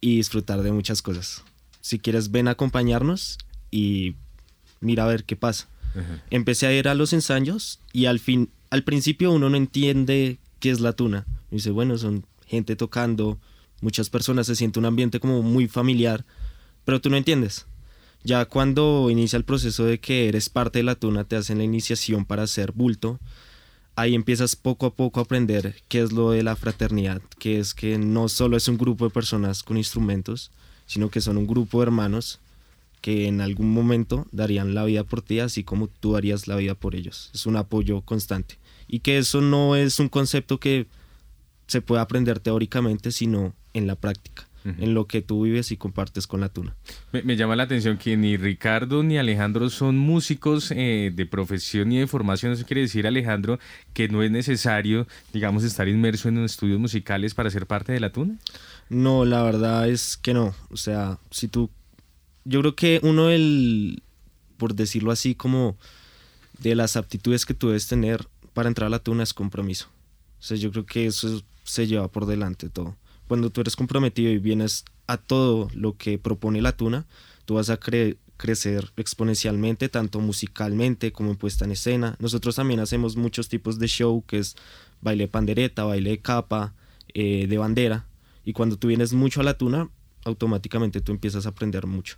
y disfrutar de muchas cosas. Si quieres, ven a acompañarnos y mira a ver qué pasa. Empecé a ir a los ensayos y al fin, al principio uno no entiende qué es la tuna. dice, bueno, son gente tocando, muchas personas, se siente un ambiente como muy familiar, pero tú no entiendes. Ya cuando inicia el proceso de que eres parte de la tuna, te hacen la iniciación para hacer bulto, ahí empiezas poco a poco a aprender qué es lo de la fraternidad, que es que no solo es un grupo de personas con instrumentos, sino que son un grupo de hermanos que en algún momento darían la vida por ti, así como tú darías la vida por ellos. Es un apoyo constante. Y que eso no es un concepto que se puede aprender teóricamente, sino en la práctica. en lo que tú vives y compartes con la tuna. Me, llama la atención que ni Ricardo ni Alejandro son músicos eh, de profesión ni de formación. Eso quiere decir, Alejandro, que no es necesario, digamos, estar inmerso en estudios musicales para ser parte de la tuna. No, la verdad es que no. O sea, si tú... Yo creo que uno del, por decirlo así, como de las aptitudes que tú debes tener para entrar a la tuna es compromiso. O yo creo que eso se lleva por delante todo cuando tú eres comprometido y vienes a todo lo que propone la tuna, tú vas a crecer exponencialmente, tanto musicalmente como en puesta en escena. Nosotros también hacemos muchos tipos de show, que es baile pandereta, baile de capa, eh, de bandera. Y cuando tú vienes mucho a la tuna, automáticamente tú empiezas a aprender mucho.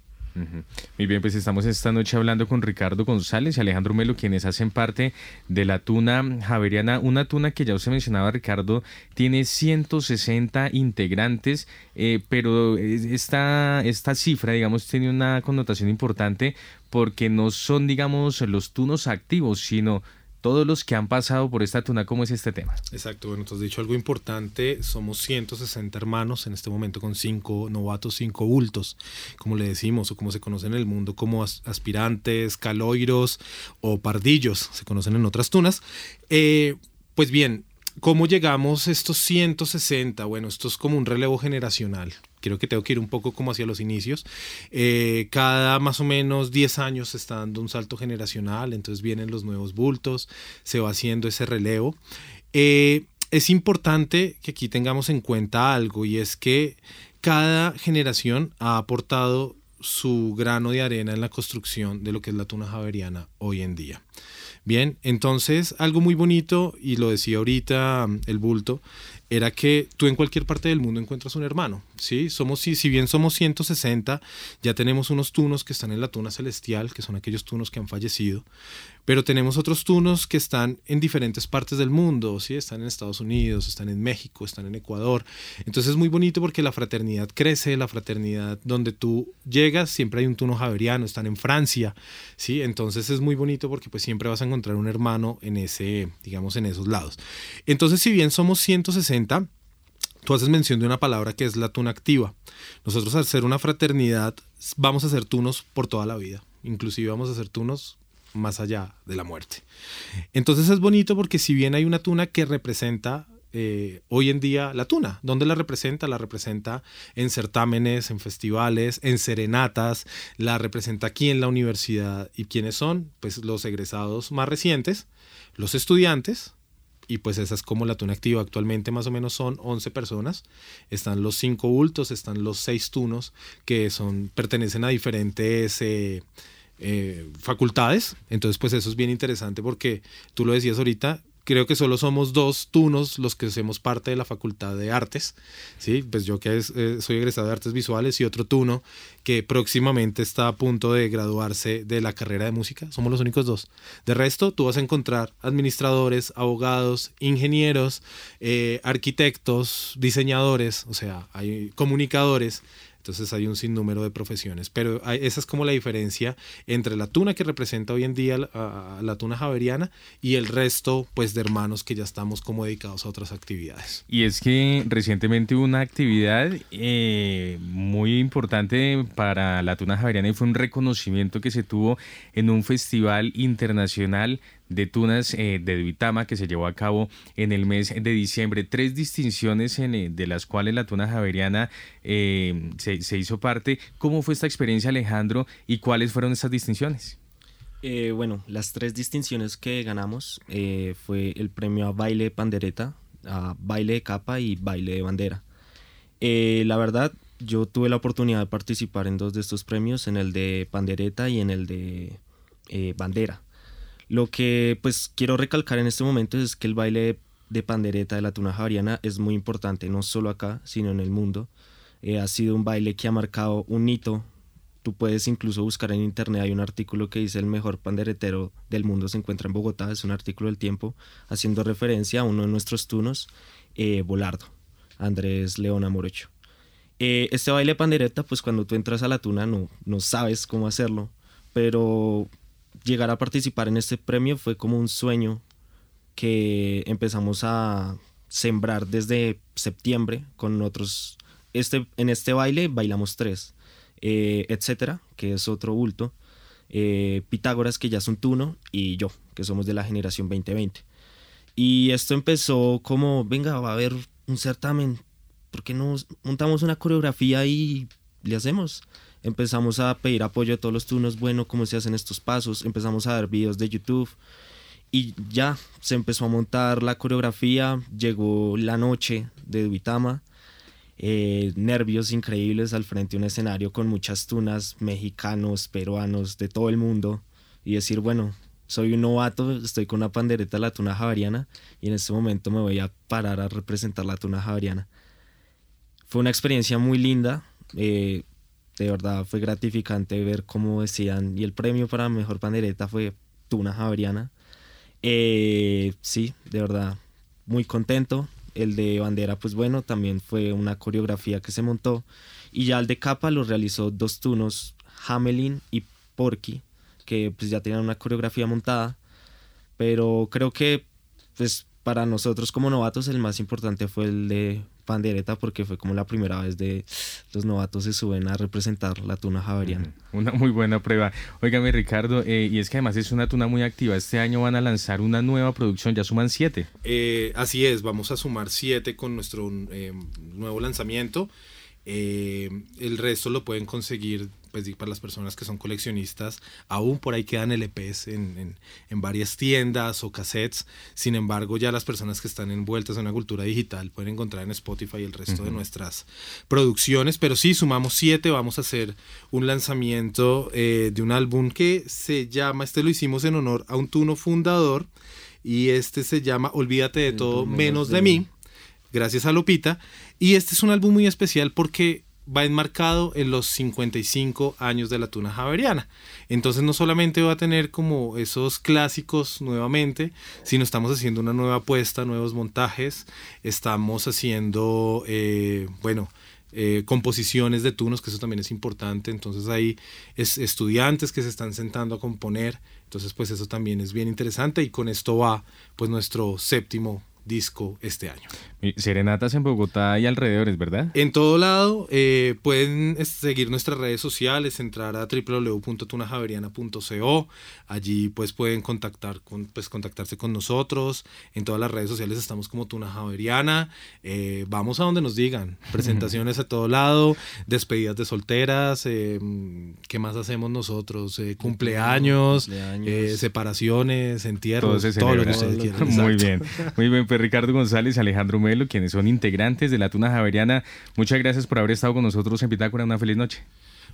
Muy bien, pues estamos esta noche hablando con Ricardo González y Alejandro Melo, quienes hacen parte de la tuna javeriana, una tuna que ya usted mencionaba, Ricardo, tiene 160 integrantes, eh, pero esta, esta cifra, digamos, tiene una connotación importante porque no son, digamos, los tunos activos, sino todos los que han pasado por esta tuna, ¿cómo es este tema? Exacto, bueno, tú has dicho algo importante, somos 160 hermanos en este momento con cinco novatos, cinco bultos, como le decimos, o como se conocen en el mundo como aspirantes, caloiros o pardillos, se conocen en otras tunas. Eh, pues bien, ¿Cómo llegamos estos 160? Bueno, esto es como un relevo generacional. Creo que tengo que ir un poco como hacia los inicios. Eh, cada más o menos 10 años se está dando un salto generacional, entonces vienen los nuevos bultos, se va haciendo ese relevo. Eh, es importante que aquí tengamos en cuenta algo y es que cada generación ha aportado su grano de arena en la construcción de lo que es la tuna javeriana hoy en día. Bien, entonces algo muy bonito, y lo decía ahorita mm, el bulto, era que tú en cualquier parte del mundo encuentras un hermano, ¿sí? Somos, si, si bien somos 160, ya tenemos unos tunos que están en la tuna celestial, que son aquellos tunos que han fallecido, pero tenemos otros tunos que están en diferentes partes del mundo, ¿sí? están en Estados Unidos, están en México, están en Ecuador. Entonces es muy bonito porque la fraternidad crece, la fraternidad donde tú llegas, siempre hay un tuno javeriano, están en Francia, ¿sí? entonces es muy bonito porque pues siempre vas a encontrar un hermano en ese, digamos, en esos lados. Entonces si bien somos 160, Tú haces mención de una palabra que es la tuna activa. Nosotros al ser una fraternidad vamos a ser tunos por toda la vida. Inclusive vamos a ser tunos más allá de la muerte. Entonces es bonito porque si bien hay una tuna que representa eh, hoy en día la tuna. ¿Dónde la representa? La representa en certámenes, en festivales, en serenatas, la representa aquí en la universidad. ¿Y quiénes son? Pues los egresados más recientes, los estudiantes. Y pues esa es como la tuna activa. Actualmente más o menos son 11 personas. Están los 5 bultos, están los 6 tunos que son, pertenecen a diferentes... Eh, eh, facultades. Entonces, pues eso es bien interesante porque tú lo decías ahorita, creo que solo somos dos tunos los que hacemos parte de la Facultad de Artes, ¿sí? Pues yo que eh, soy egresado de Artes Visuales y otro tuno que próximamente está a punto de graduarse de la carrera de música, somos los únicos dos. De resto, tú vas a encontrar administradores, abogados, ingenieros, eh, arquitectos, diseñadores, o sea, hay comunicadores, entonces hay un sinnúmero de profesiones, pero esa es como la diferencia entre la tuna que representa hoy en día la, la tuna javeriana y el resto pues de hermanos que ya estamos como dedicados a otras actividades. Y es que recientemente hubo una actividad eh, muy importante para la tuna javeriana y fue un reconocimiento que se tuvo en un festival internacional de tunas eh, de Duitama que se llevó a cabo en el mes de diciembre. Tres distinciones eh, de las cuales la tuna javeriana eh, se, hizo parte. ¿Cómo fue esta experiencia, Alejandro, y cuáles fueron estas distinciones? bueno, las tres distinciones que ganamos fue el premio a baile pandereta, a baile de capa y baile de bandera. la verdad, yo tuve la oportunidad de participar en dos de estos premios, en el de pandereta y en el de bandera. Lo que pues quiero recalcar en este momento es que el baile de pandereta de la tuna javariana es muy importante, no solo acá, sino en el mundo. Eh, ha sido un baile que ha marcado un hito. Tú puedes incluso buscar en internet, hay un artículo que dice el mejor panderetero del mundo se encuentra en Bogotá, es un artículo del tiempo, haciendo referencia a uno de nuestros tunos, eh, Bolardo, Andrés León Amorocho. Eh, este baile de pandereta, pues cuando tú entras a la tuna no, no sabes cómo hacerlo, pero llegar a participar en este premio fue como un sueño que empezamos a sembrar desde septiembre con otros este, en este baile bailamos tres. Eh, etcétera, que es otro bulto. Eh, Pitágoras, que ya es un tuno, y yo, que somos de la generación 2020. Y esto empezó como, venga, va a haber un certamen, ¿por qué no montamos una coreografía y le hacemos? Empezamos a pedir apoyo de todos los tunos, bueno, cómo se hacen estos pasos, empezamos a ver videos de YouTube y ya se empezó a montar la coreografía, llegó la noche de Duitama, eh, nervios increíbles al frente de un escenario con muchas tunas mexicanos, peruanos, de todo el mundo y decir, bueno, soy un novato, estoy con una pandereta la tuna javariana y en este momento me voy a parar a representar la tuna javariana. Fue una experiencia muy linda, eh, de verdad fue gratificante ver cómo decían y el premio para mejor pandereta fue tuna javariana. Eh, sí, de verdad, muy contento. El de bandera, pues bueno, también fue una coreografía que se montó. Y ya el de capa lo realizó dos tunos, Hamelin y Porky, que pues ya tenían una coreografía montada. Pero creo que pues para nosotros como novatos el más importante fue el de pandereta porque fue como la primera vez de los novatos se suben a representar la tuna javeriana. Una muy buena prueba. Óigame Ricardo, eh, y es que además es una tuna muy activa. Este año van a lanzar una nueva producción, ya suman siete. Eh, así es, vamos a sumar siete con nuestro eh, nuevo lanzamiento. El resto lo pueden conseguir pues para las personas que son coleccionistas, aún por ahí quedan LPs en, en, varias tiendas o cassettes. Sin embargo, ya las personas que están envueltas en una cultura digital pueden encontrar en Spotify el resto de nuestras producciones. Pero sí, sumamos siete. Vamos a hacer un lanzamiento eh, de un álbum que se llama, este lo hicimos en honor a un tuno fundador. Y este se llama Olvídate de todo menos de mí. Gracias a Lupita. Y este es un álbum muy especial porque va enmarcado en los 55 años de la tuna javeriana. Entonces no solamente va a tener como esos clásicos nuevamente, sino estamos haciendo una nueva apuesta, nuevos montajes, estamos haciendo, eh, bueno, eh, composiciones de tunos, que eso también es importante. Entonces hay es, estudiantes que se están sentando a componer. Entonces pues eso también es bien interesante y con esto va pues nuestro séptimo disco este año. Serenatas en Bogotá y alrededores, ¿verdad? En todo lado. Eh, pueden seguir nuestras redes sociales, entrar a www.tunajaveriana.co. Allí pues pueden contactar con, pues, contactarse con nosotros. En todas las redes sociales estamos como Tuna Javeriana. Eh, vamos a donde nos digan. Presentaciones a todo lado, despedidas de solteras. Eh, ¿Qué más hacemos nosotros? cumpleaños, separaciones, entierros, todo, lo que ustedes quieran. Muy bien. Muy bien, pues Ricardo González, Alejandro quienes son integrantes de la Tuna Javeriana. Muchas gracias por haber estado con nosotros en Pitácora. Una feliz noche.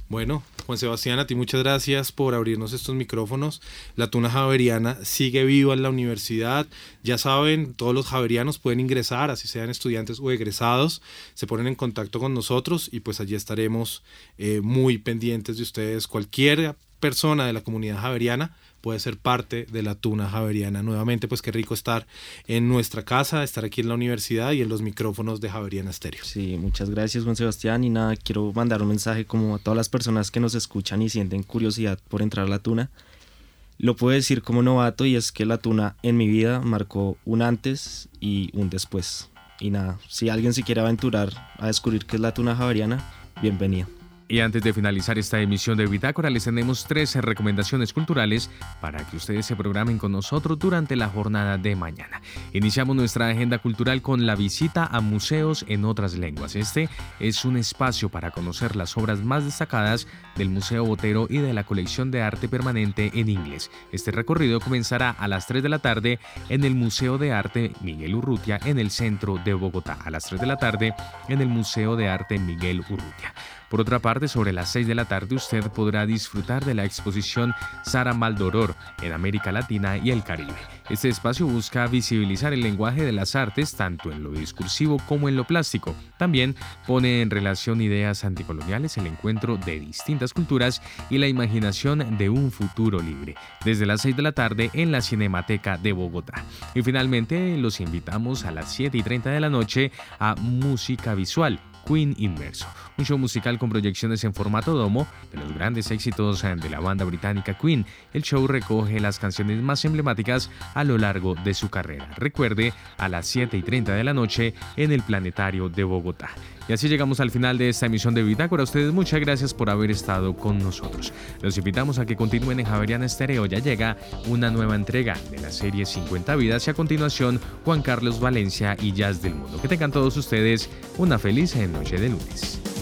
Bueno, Juan Sebastián, a ti muchas gracias por abrirnos estos micrófonos. La Tuna Javeriana sigue viva en la universidad. Ya saben, todos los javerianos pueden ingresar, así sean estudiantes o egresados, se ponen en contacto con nosotros y pues allí estaremos eh, muy pendientes de ustedes. Cualquier persona de la comunidad javeriana puede ser parte de la Tuna Javeriana. Nuevamente, pues qué rico estar en nuestra casa, estar aquí en la universidad y en los micrófonos de Javeriana Estéreo. Sí, muchas gracias Juan Sebastián y nada, quiero mandar un mensaje como a todas las personas que nos escuchan y sienten curiosidad por entrar a la Tuna. Lo puedo decir como novato y es que la Tuna en mi vida marcó un antes y un después. Y nada, si alguien se quiere aventurar a descubrir qué es la Tuna Javeriana, bienvenido. Y antes de finalizar esta emisión de Bitácora, les tenemos tres recomendaciones culturales para que ustedes se programen con nosotros durante la jornada de mañana. Iniciamos nuestra agenda cultural con la visita a museos en otras lenguas. Este es un espacio para conocer las obras más destacadas del Museo Botero y de la colección de arte permanente en inglés. Este recorrido comenzará a las 3 de la tarde en el Museo de Arte Miguel Urrutia en el centro de Bogotá. A las 3 de la tarde en el Museo de Arte Miguel Urrutia. Por otra parte, sobre las 6 de la tarde usted podrá disfrutar de la exposición Sara Maldoror en América Latina y el Caribe. Este espacio busca visibilizar el lenguaje de las artes tanto en lo discursivo como en lo plástico. También pone en relación ideas anticoloniales, el encuentro de distintas culturas y la imaginación de un futuro libre. Desde las 6 de la tarde en la Cinemateca de Bogotá. Y finalmente los invitamos a las 7 y 30 de la noche a Música Visual Queen Inmerso, un show musical con proyecciones en formato domo de los grandes éxitos de la banda británica Queen. El show recoge las canciones más emblemáticas a lo largo de su carrera. Recuerde, a las 7 y 30 de la noche en el Planetario de Bogotá. Y así llegamos al final de esta emisión de Bitácora. A ustedes muchas gracias por haber estado con nosotros. Los invitamos a que continúen en Javeriana Estéreo. Ya llega una nueva entrega de la serie 50 vidas y a continuación Juan Carlos Valencia y Jazz del Mundo. Que tengan todos ustedes una feliz noche de lunes.